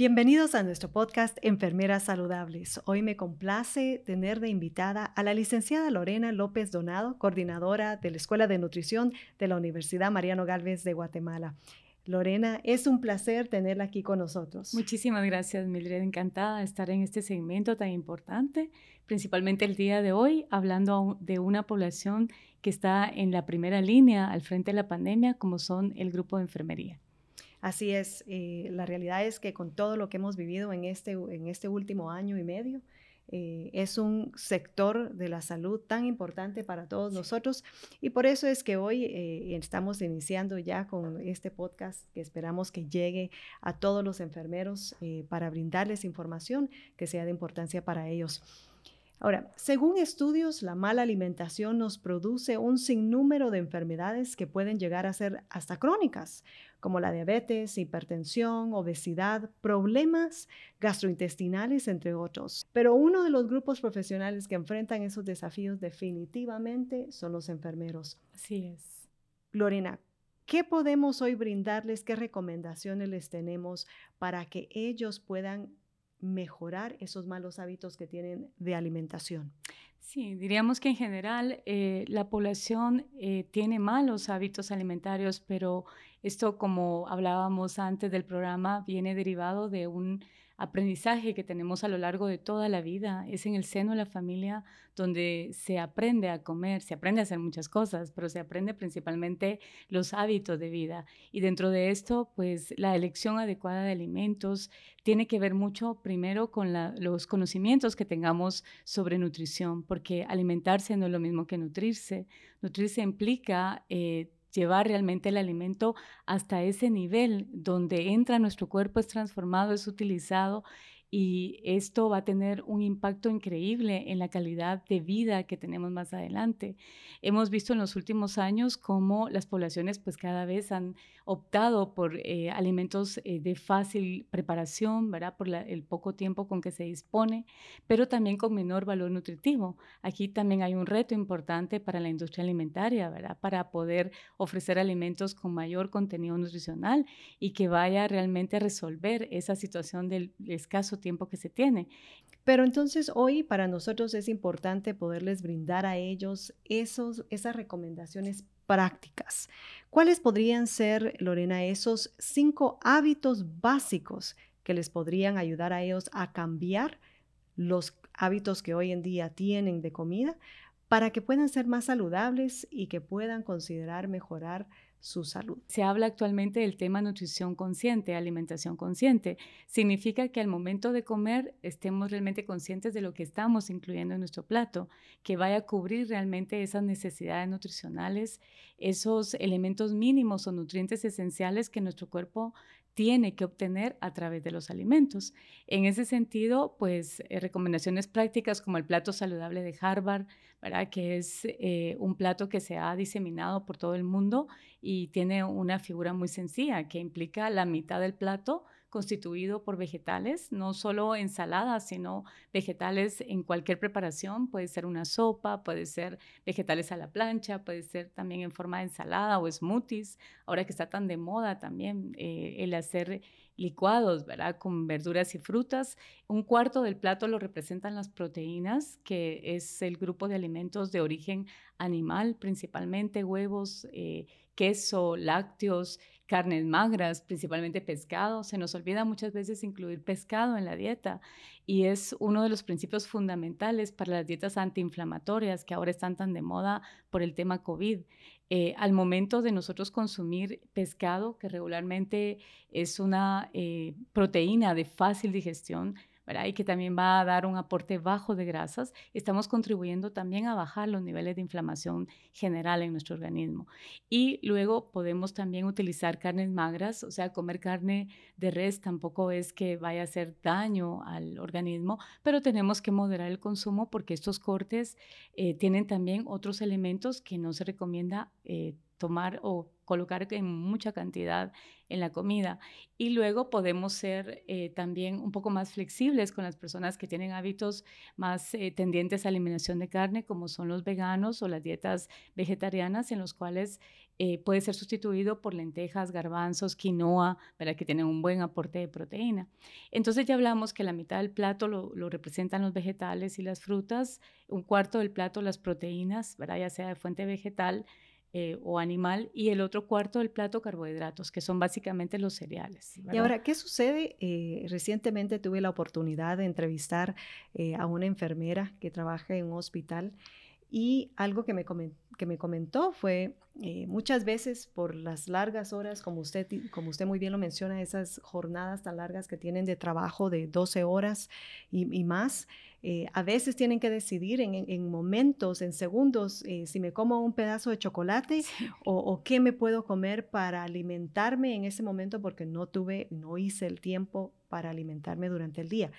Bienvenidos a nuestro podcast Enfermeras Saludables. Hoy me complace tener de invitada a la licenciada Lorena López Donado, coordinadora de la Escuela de Nutrición de la Universidad Mariano Galvez de Guatemala. Lorena, es un placer tenerla aquí con nosotros. Muchísimas gracias, Mildred. Encantada de estar en este segmento tan importante, principalmente el día de hoy, hablando de una población que está en la primera línea al frente de la pandemia, como son el grupo de enfermería. Así es, eh, la realidad es que con todo lo que hemos vivido en este, en este último año y medio, eh, es un sector de la salud tan importante para todos nosotros y por eso es que hoy eh, estamos iniciando ya con este podcast que esperamos que llegue a todos los enfermeros para brindarles información que sea de importancia para ellos. Ahora, según estudios, la mala alimentación nos produce un sinnúmero de enfermedades que pueden llegar a ser hasta crónicas, como la diabetes, hipertensión, obesidad, problemas gastrointestinales, entre otros. Pero uno de los grupos profesionales que enfrentan esos desafíos definitivamente son los enfermeros. Así es. Lorena, ¿qué podemos hoy brindarles? ¿Qué recomendaciones les tenemos para que ellos puedan mejorar esos malos hábitos que tienen de alimentación? Sí, diríamos que en general eh, la población eh, tiene malos hábitos alimentarios, pero esto, como hablábamos antes del programa, viene derivado de un aprendizaje que tenemos a lo largo de toda la vida. Es en el seno de la familia donde se aprende a comer, se aprende a hacer muchas cosas, pero se aprende principalmente los hábitos de vida. Y dentro de esto, pues la elección adecuada de alimentos tiene que ver mucho primero con los conocimientos que tengamos sobre nutrición, porque alimentarse no es lo mismo que nutrirse. Nutrirse implica... Eh, llevar realmente el alimento hasta ese nivel donde entra nuestro cuerpo, es transformado, es utilizado y esto va a tener un impacto increíble en la calidad de vida que tenemos más adelante. Hemos visto en los últimos años cómo las poblaciones pues cada vez han optado por eh, alimentos eh, de fácil preparación, ¿verdad? Por el poco tiempo con que se dispone, pero también con menor valor nutritivo. Aquí también hay un reto importante para la industria alimentaria, ¿verdad? Para poder ofrecer alimentos con mayor contenido nutricional y que vaya realmente a resolver esa situación del escaso tiempo que se tiene. Pero entonces hoy para nosotros es importante poderles brindar a ellos esos, esas recomendaciones prácticas. ¿Cuáles podrían ser, Lorena, esos cinco hábitos básicos que les podrían ayudar a ellos a cambiar los hábitos que hoy en día tienen de comida para que puedan ser más saludables y que puedan considerar mejorar su salud. Se habla actualmente del tema nutrición consciente, alimentación consciente. Significa que al momento de comer estemos realmente conscientes de lo que estamos incluyendo en nuestro plato, que vaya a cubrir realmente esas necesidades nutricionales, esos elementos mínimos o nutrientes esenciales que nuestro cuerpo tiene que obtener a través de los alimentos. En ese sentido, pues eh, recomendaciones prácticas como el plato saludable de Harvard, ¿verdad? que es eh, un plato que se ha diseminado por todo el mundo y tiene una figura muy sencilla que implica la mitad del plato constituido por vegetales, no solo ensaladas, sino vegetales en cualquier preparación. Puede ser una sopa, puede ser vegetales a la plancha, puede ser también en forma de ensalada o smoothies. Ahora que está tan de moda también eh, el hacer licuados, ¿verdad? Con verduras y frutas. Un cuarto del plato lo representan las proteínas, que es el grupo de alimentos de origen animal, principalmente huevos, eh, queso, lácteos, carnes magras, principalmente pescado. Se nos olvida muchas veces incluir pescado en la dieta y es uno de los principios fundamentales para las dietas antiinflamatorias que ahora están tan de moda por el tema COVID. Eh, al momento de nosotros consumir pescado, que regularmente es una eh, proteína de fácil digestión, y que también va a dar un aporte bajo de grasas, estamos contribuyendo también a bajar los niveles de inflamación general en nuestro organismo. Y luego podemos también utilizar carnes magras, o sea, comer carne de res tampoco es que vaya a hacer daño al organismo, pero tenemos que moderar el consumo porque estos cortes eh, tienen también otros elementos que no se recomienda eh, tomar o colocar en mucha cantidad en la comida. Y luego podemos ser eh, también un poco más flexibles con las personas que tienen hábitos más eh, tendientes a eliminación de carne, como son los veganos o las dietas vegetarianas, en los cuales eh, puede ser sustituido por lentejas, garbanzos, quinoa, para que tienen un buen aporte de proteína. Entonces ya hablamos que la mitad del plato lo, representan los vegetales y las frutas, un cuarto del plato las proteínas, ¿verdad? ya sea de fuente vegetal eh, o animal, y el otro cuarto del plato carbohidratos, que son básicamente los cereales. Y ahora, ¿qué sucede? Eh, recientemente tuve la oportunidad de entrevistar a una enfermera que trabaja en un hospital y algo que me, que me comentó fue, eh, muchas veces por las largas horas, como usted, como usted muy bien lo menciona, esas jornadas tan largas que tienen de trabajo de 12 horas y, más, eh, a veces tienen que decidir en, momentos, en segundos, eh, si me como un pedazo de chocolate o, o, qué me puedo comer para alimentarme en ese momento porque no tuve, no hice el tiempo para alimentarme durante el día.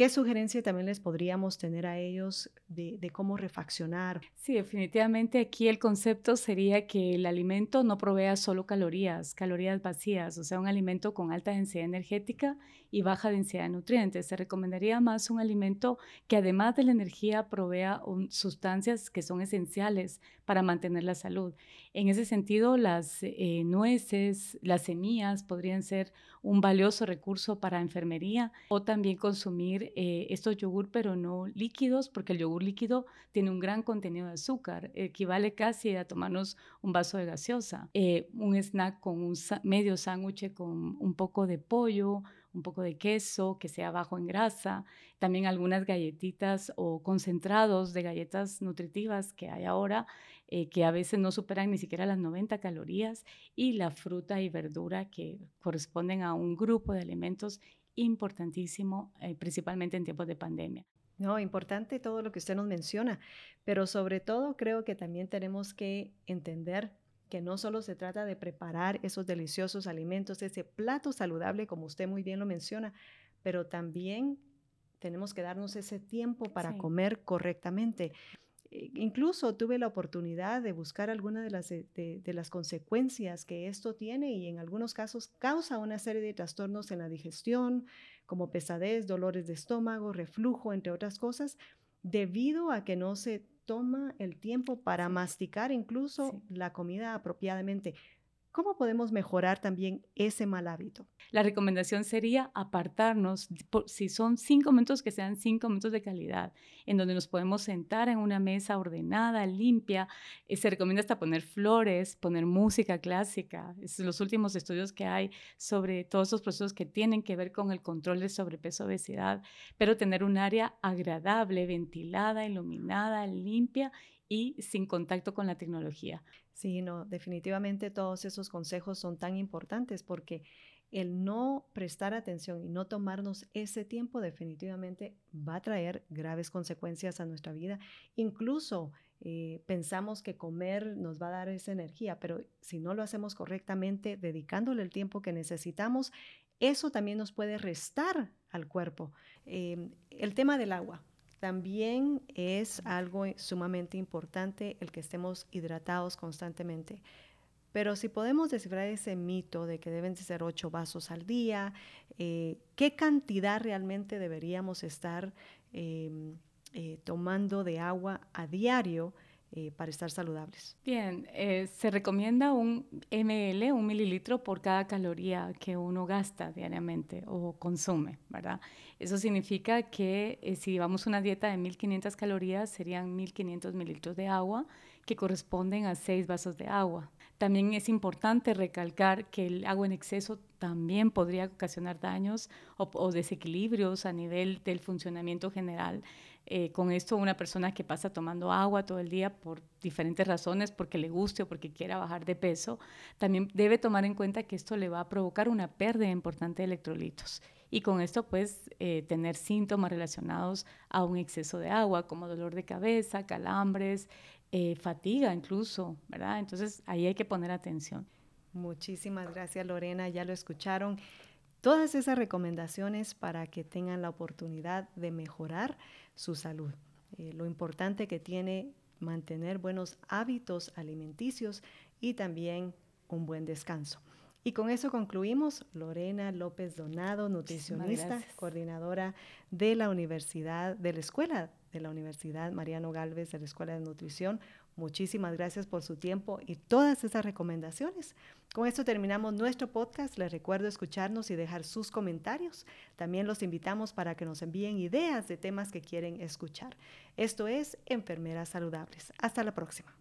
¿Qué sugerencia también les podríamos tener a ellos de, cómo refaccionar? Sí, definitivamente aquí el concepto sería que el alimento no provea solo calorías, calorías vacías, o sea, un alimento con alta densidad energética y baja densidad de nutrientes. Se recomendaría más un alimento que además de la energía provea sustancias que son esenciales para mantener la salud. En ese sentido, las eh, nueces, las semillas podrían ser un valioso recurso para enfermería o también consumir eh, estos yogur, pero no líquidos, porque el yogur líquido tiene un gran contenido de azúcar, equivale casi a tomarnos un vaso de gaseosa. Eh, un snack con un medio sándwich con un poco de pollo, un poco de queso que sea bajo en grasa, también algunas galletitas o concentrados de galletas nutritivas que hay ahora, eh, que a veces no superan ni siquiera las 90 calorías, y la fruta y verdura que corresponden a un grupo de alimentos importantísimo, eh, principalmente en tiempos de pandemia. No, importante todo lo que usted nos menciona, pero sobre todo creo que también tenemos que entender que no solo se trata de preparar esos deliciosos alimentos, ese plato saludable, como usted muy bien lo menciona, pero también tenemos que darnos ese tiempo para comer correctamente. Eh, incluso tuve la oportunidad de buscar algunas de las, de, las consecuencias que esto tiene y en algunos casos causa una serie de trastornos en la digestión, como pesadez, dolores de estómago, reflujo, entre otras cosas, debido a que no se toma el tiempo para masticar incluso la comida apropiadamente. ¿Cómo podemos mejorar también ese mal hábito? La recomendación sería apartarnos, si son cinco minutos, que sean cinco minutos de calidad, en donde nos podemos sentar en una mesa ordenada, limpia. Eh, se recomienda hasta poner flores, poner música clásica. Es los últimos estudios que hay sobre todos esos procesos que tienen que ver con el control de sobrepeso, obesidad, pero tener un área agradable, ventilada, iluminada, limpia y sin contacto con la tecnología. Sí, no, definitivamente todos esos consejos son tan importantes porque el no prestar atención y no tomarnos ese tiempo definitivamente va a traer graves consecuencias a nuestra vida. Incluso eh, pensamos que comer nos va a dar esa energía, pero si no lo hacemos correctamente, dedicándole el tiempo que necesitamos, eso también nos puede restar al cuerpo. Em, el tema del agua. También es algo sumamente importante el que estemos hidratados constantemente. Pero si podemos descifrar ese mito de que deben ser ocho vasos al día, eh, ¿qué cantidad realmente deberíamos estar em, eh, tomando de agua a diario? Eh, para estar saludables? Bien, eh, se recomienda un ml, un mililitro por cada caloría que uno gasta diariamente o consume, ¿verdad? Eso significa que eh, si llevamos una dieta de 1500 calorías, serían 1500 mililitros de agua, que corresponden a 6 vasos de agua. También es importante recalcar que el agua en exceso también podría ocasionar daños o desequilibrios a nivel del funcionamiento general eh, con esto una persona que pasa tomando agua todo el día por diferentes razones, porque le guste o porque quiera bajar de peso, también debe tomar en cuenta que esto le va a provocar una pérdida importante de electrolitos. Y con esto, pues, eh, tener síntomas relacionados a un exceso de agua, como dolor de cabeza, calambres, eh, fatiga incluso, ¿verdad? Entonces, ahí hay que poner atención. Muchísimas gracias, Lorena. Ya lo escucharon. Todas esas recomendaciones para que tengan la oportunidad de mejorar su salud. Eh, lo importante que tiene mantener buenos hábitos alimenticios y también un buen descanso. Y con eso concluimos. Lorena López Donado, nutricionista, coordinadora de la Universidad, de la Escuela de la Universidad Mariano Galvez de la Escuela de Nutrición. Muchísimas gracias por su tiempo y todas esas recomendaciones. Con esto terminamos nuestro podcast. Les recuerdo escucharnos y dejar sus comentarios. También los invitamos para que nos envíen ideas de temas que quieren escuchar. Esto es Enfermeras Saludables. Hasta la próxima.